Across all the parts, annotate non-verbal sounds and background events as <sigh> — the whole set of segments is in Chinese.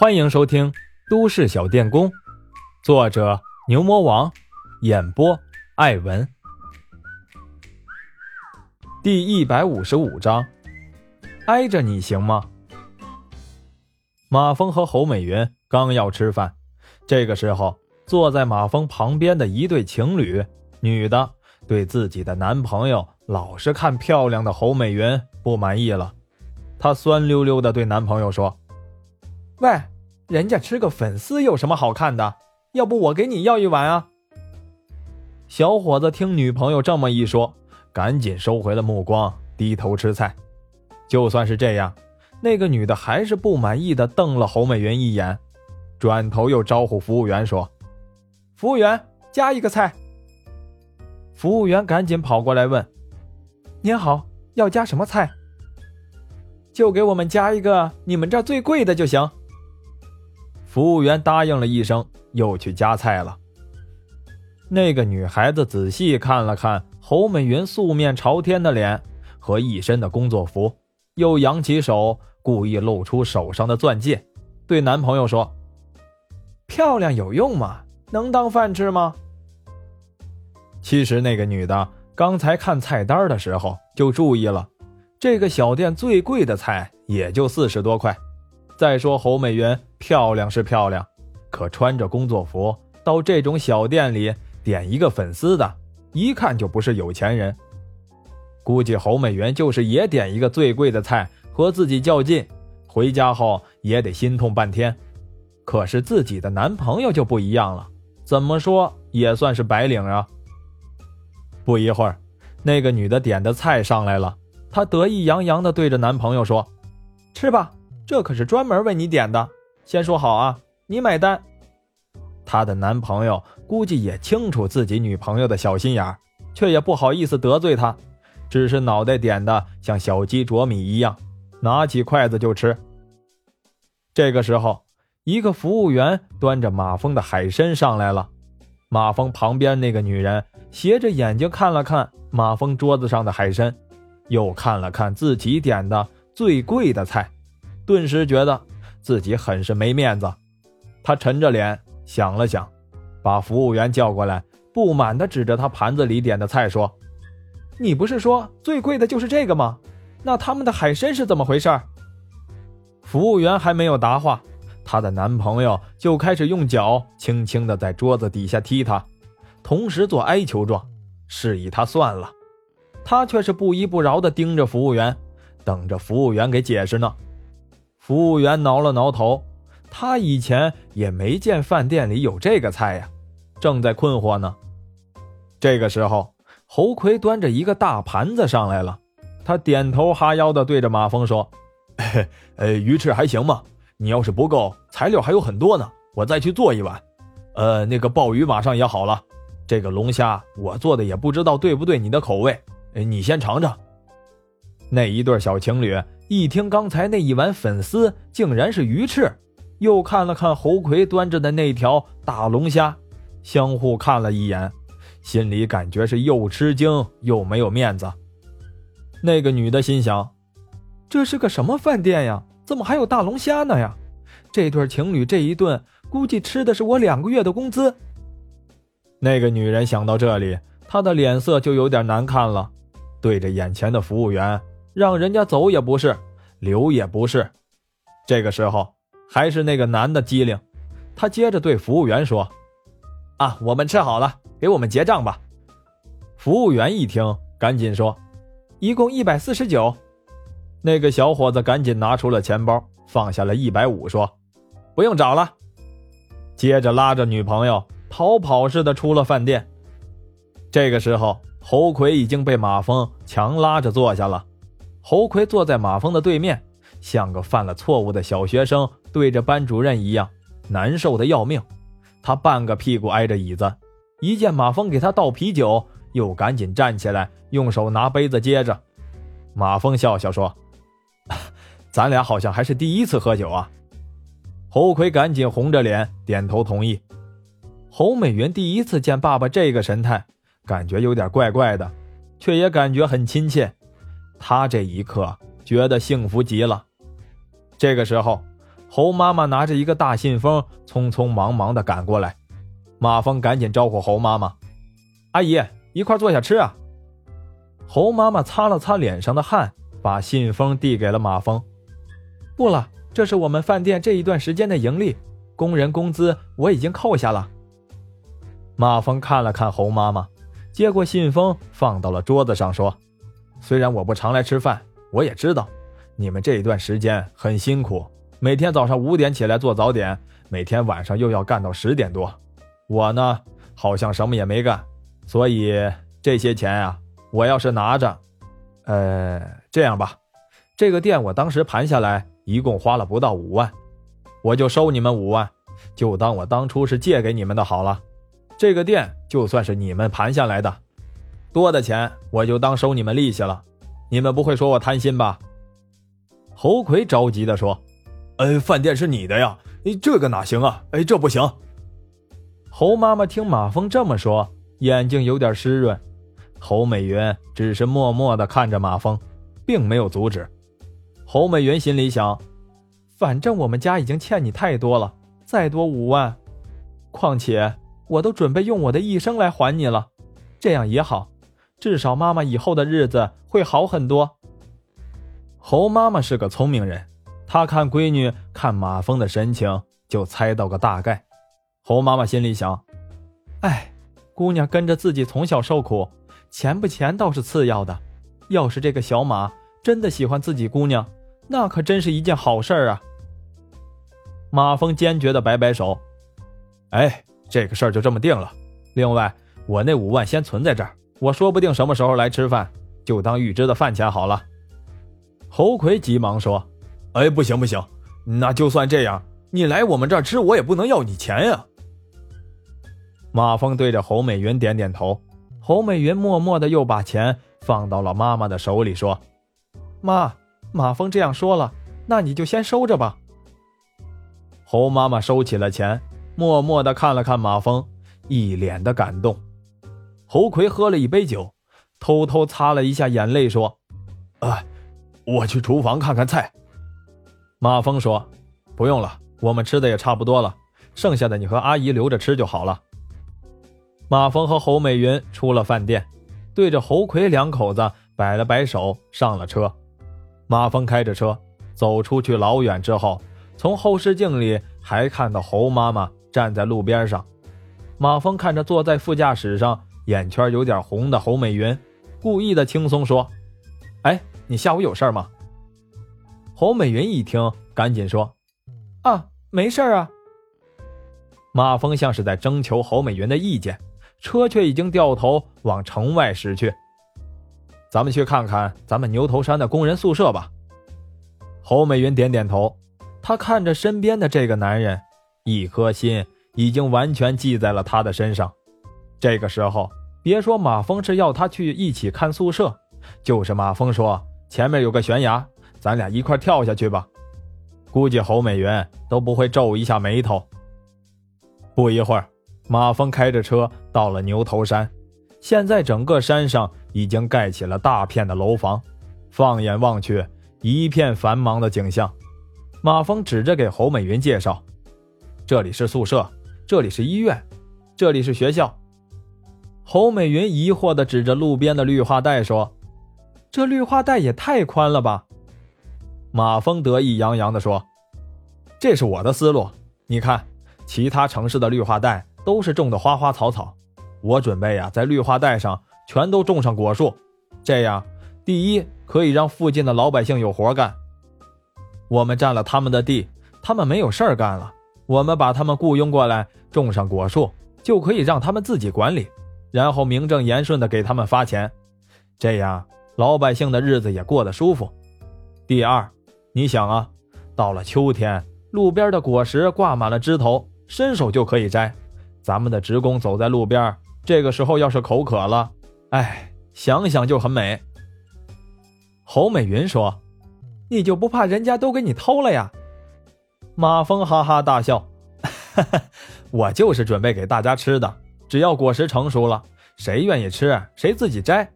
欢迎收听《都市小电工》，作者牛魔王，演播艾文。第一百五十五章，挨着你行吗？马峰和侯美云刚要吃饭，这个时候，坐在马峰旁边的一对情侣，女的对自己的男朋友老是看漂亮的侯美云不满意了，她酸溜溜的对男朋友说：“喂。”人家吃个粉丝有什么好看的？要不我给你要一碗啊？小伙子听女朋友这么一说，赶紧收回了目光，低头吃菜。就算是这样，那个女的还是不满意的瞪了侯美云一眼，转头又招呼服务员说：“服务员，加一个菜。”服务员赶紧跑过来问：“您好，要加什么菜？”就给我们加一个你们这最贵的就行。服务员答应了一声，又去夹菜了。那个女孩子仔细看了看侯美云素面朝天的脸和一身的工作服，又扬起手，故意露出手上的钻戒，对男朋友说：“漂亮有用吗？能当饭吃吗？”其实那个女的刚才看菜单的时候就注意了，这个小店最贵的菜也就四十多块。再说侯美云漂亮是漂亮，可穿着工作服到这种小店里点一个粉丝的，一看就不是有钱人。估计侯美元就是也点一个最贵的菜和自己较劲，回家后也得心痛半天。可是自己的男朋友就不一样了，怎么说也算是白领啊。不一会儿，那个女的点的菜上来了，她得意洋洋地对着男朋友说：“吃吧。”这可是专门为你点的，先说好啊，你买单。她的男朋友估计也清楚自己女朋友的小心眼，却也不好意思得罪她，只是脑袋点的像小鸡啄米一样，拿起筷子就吃。这个时候，一个服务员端着马蜂的海参上来了，马蜂旁边那个女人斜着眼睛看了看马蜂桌子上的海参，又看了看自己点的最贵的菜。顿时觉得自己很是没面子，他沉着脸想了想，把服务员叫过来，不满地指着他盘子里点的菜说：“你不是说最贵的就是这个吗？那他们的海参是怎么回事？”服务员还没有答话，她的男朋友就开始用脚轻轻地在桌子底下踢她，同时做哀求状，示意他算了。他却是不依不饶地盯着服务员，等着服务员给解释呢。服务员挠了挠头，他以前也没见饭店里有这个菜呀，正在困惑呢。这个时候，侯魁端着一个大盘子上来了，他点头哈腰的对着马峰说：“ <laughs> 呃，鱼翅还行吗？你要是不够，材料还有很多呢，我再去做一碗。呃，那个鲍鱼马上也好了，这个龙虾我做的也不知道对不对你的口味，你先尝尝。”那一对小情侣。一听刚才那一碗粉丝竟然是鱼翅，又看了看侯魁端着的那条大龙虾，相互看了一眼，心里感觉是又吃惊又没有面子。那个女的心想：这是个什么饭店呀？怎么还有大龙虾呢呀？这对情侣这一顿估计吃的是我两个月的工资。那个女人想到这里，她的脸色就有点难看了，对着眼前的服务员。让人家走也不是，留也不是。这个时候，还是那个男的机灵，他接着对服务员说：“啊，我们吃好了，给我们结账吧。”服务员一听，赶紧说：“一共一百四十九。”那个小伙子赶紧拿出了钱包，放下了一百五，说：“不用找了。”接着拉着女朋友逃跑似的出了饭店。这个时候，侯奎已经被马蜂强拉着坐下了。侯奎坐在马峰的对面，像个犯了错误的小学生，对着班主任一样难受的要命。他半个屁股挨着椅子，一见马峰给他倒啤酒，又赶紧站起来，用手拿杯子接着。马峰笑笑说：“咱俩好像还是第一次喝酒啊。”侯奎赶紧红着脸点头同意。侯美云第一次见爸爸这个神态，感觉有点怪怪的，却也感觉很亲切。他这一刻觉得幸福极了。这个时候，猴妈妈拿着一个大信封，匆匆忙忙的赶过来。马峰赶紧招呼猴妈妈：“阿姨，一块坐下吃啊。”猴妈妈擦了擦脸上的汗，把信封递给了马峰：“不了，这是我们饭店这一段时间的盈利，工人工资我已经扣下了。”马峰看了看猴妈妈，接过信封放到了桌子上，说：“虽然我不常来吃饭，我也知道你们这一段时间很辛苦，每天早上五点起来做早点，每天晚上又要干到十点多。”我呢，好像什么也没干，所以这些钱啊，我要是拿着，呃，这样吧，这个店我当时盘下来一共花了不到五万，我就收你们五万，就当我当初是借给你们的好了。这个店就算是你们盘下来的，多的钱我就当收你们利息了。你们不会说我贪心吧？侯魁着急的说：“哎，饭店是你的呀，你这个哪行啊？哎，这不行。”侯妈妈听马峰这么说，眼睛有点湿润。侯美云只是默默的看着马峰，并没有阻止。侯美云心里想：反正我们家已经欠你太多了，再多五万，况且我都准备用我的一生来还你了，这样也好，至少妈妈以后的日子会好很多。侯妈妈是个聪明人，她看闺女看马峰的神情，就猜到个大概。侯妈妈心里想：“哎，姑娘跟着自己从小受苦，钱不钱倒是次要的。要是这个小马真的喜欢自己姑娘，那可真是一件好事儿啊。”马峰坚决的摆摆手：“哎，这个事儿就这么定了。另外，我那五万先存在这儿，我说不定什么时候来吃饭，就当预支的饭钱好了。”侯魁急忙说：“哎，不行不行，那就算这样，你来我们这儿吃，我也不能要你钱呀。”马峰对着侯美云点点头，侯美云默默的又把钱放到了妈妈的手里，说：“妈，马峰这样说了，那你就先收着吧。”侯妈妈收起了钱，默默的看了看马峰，一脸的感动。侯奎喝了一杯酒，偷偷擦了一下眼泪，说：“啊，我去厨房看看菜。”马峰说：“不用了，我们吃的也差不多了，剩下的你和阿姨留着吃就好了。”马峰和侯美云出了饭店，对着侯奎两口子摆了摆手，上了车。马峰开着车走出去老远之后，从后视镜里还看到侯妈妈站在路边上。马峰看着坐在副驾驶上眼圈有点红的侯美云，故意的轻松说：“哎，你下午有事吗？”侯美云一听，赶紧说：“啊，没事啊。”马峰像是在征求侯美云的意见。车却已经掉头往城外驶去。咱们去看看咱们牛头山的工人宿舍吧。侯美云点点头，她看着身边的这个男人，一颗心已经完全系在了他的身上。这个时候，别说马峰是要他去一起看宿舍，就是马峰说前面有个悬崖，咱俩一块跳下去吧，估计侯美云都不会皱一下眉头。不一会儿。马峰开着车到了牛头山，现在整个山上已经盖起了大片的楼房，放眼望去，一片繁忙的景象。马峰指着给侯美云介绍：“这里是宿舍，这里是医院，这里是学校。”侯美云疑惑地指着路边的绿化带说：“这绿化带也太宽了吧？”马峰得意洋洋地说：“这是我的思路，你看，其他城市的绿化带。”都是种的花花草草，我准备呀，在绿化带上全都种上果树，这样，第一可以让附近的老百姓有活干。我们占了他们的地，他们没有事儿干了，我们把他们雇佣过来种上果树，就可以让他们自己管理，然后名正言顺的给他们发钱，这样老百姓的日子也过得舒服。第二，你想啊，到了秋天，路边的果实挂满了枝头，伸手就可以摘。咱们的职工走在路边，这个时候要是口渴了，哎，想想就很美。侯美云说：“你就不怕人家都给你偷了呀？”马峰哈哈大笑：“哈 <laughs> 哈，我就是准备给大家吃的，只要果实成熟了，谁愿意吃谁自己摘。”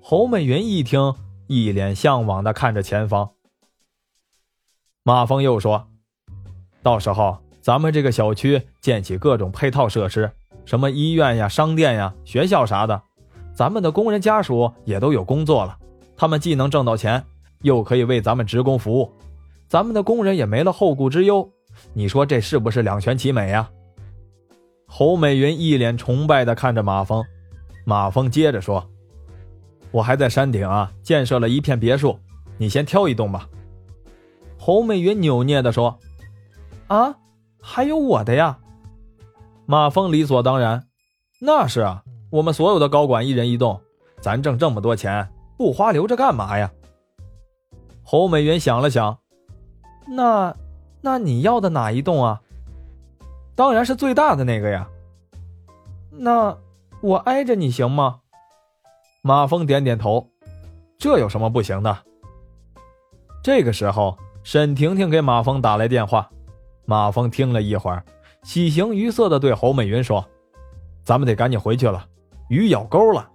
侯美云一听，一脸向往的看着前方。马峰又说：“到时候咱们这个小区建起各种配套设施，什么医院呀、商店呀、学校啥的，咱们的工人家属也都有工作了。他们既能挣到钱，又可以为咱们职工服务，咱们的工人也没了后顾之忧。你说这是不是两全其美呀？侯美云一脸崇拜的看着马峰，马峰接着说：“我还在山顶啊建设了一片别墅，你先挑一栋吧。”侯美云扭捏的说：“啊，还有我的呀。”马峰理所当然：“那是啊，我们所有的高管一人一栋，咱挣这么多钱，不花留着干嘛呀？”侯美云想了想：“那，那你要的哪一栋啊？”当然是最大的那个呀。那我挨着你行吗？马峰点点头，这有什么不行的？这个时候，沈婷婷给马峰打来电话。马峰听了一会儿，喜形于色的对侯美云说：“咱们得赶紧回去了，鱼咬钩了。”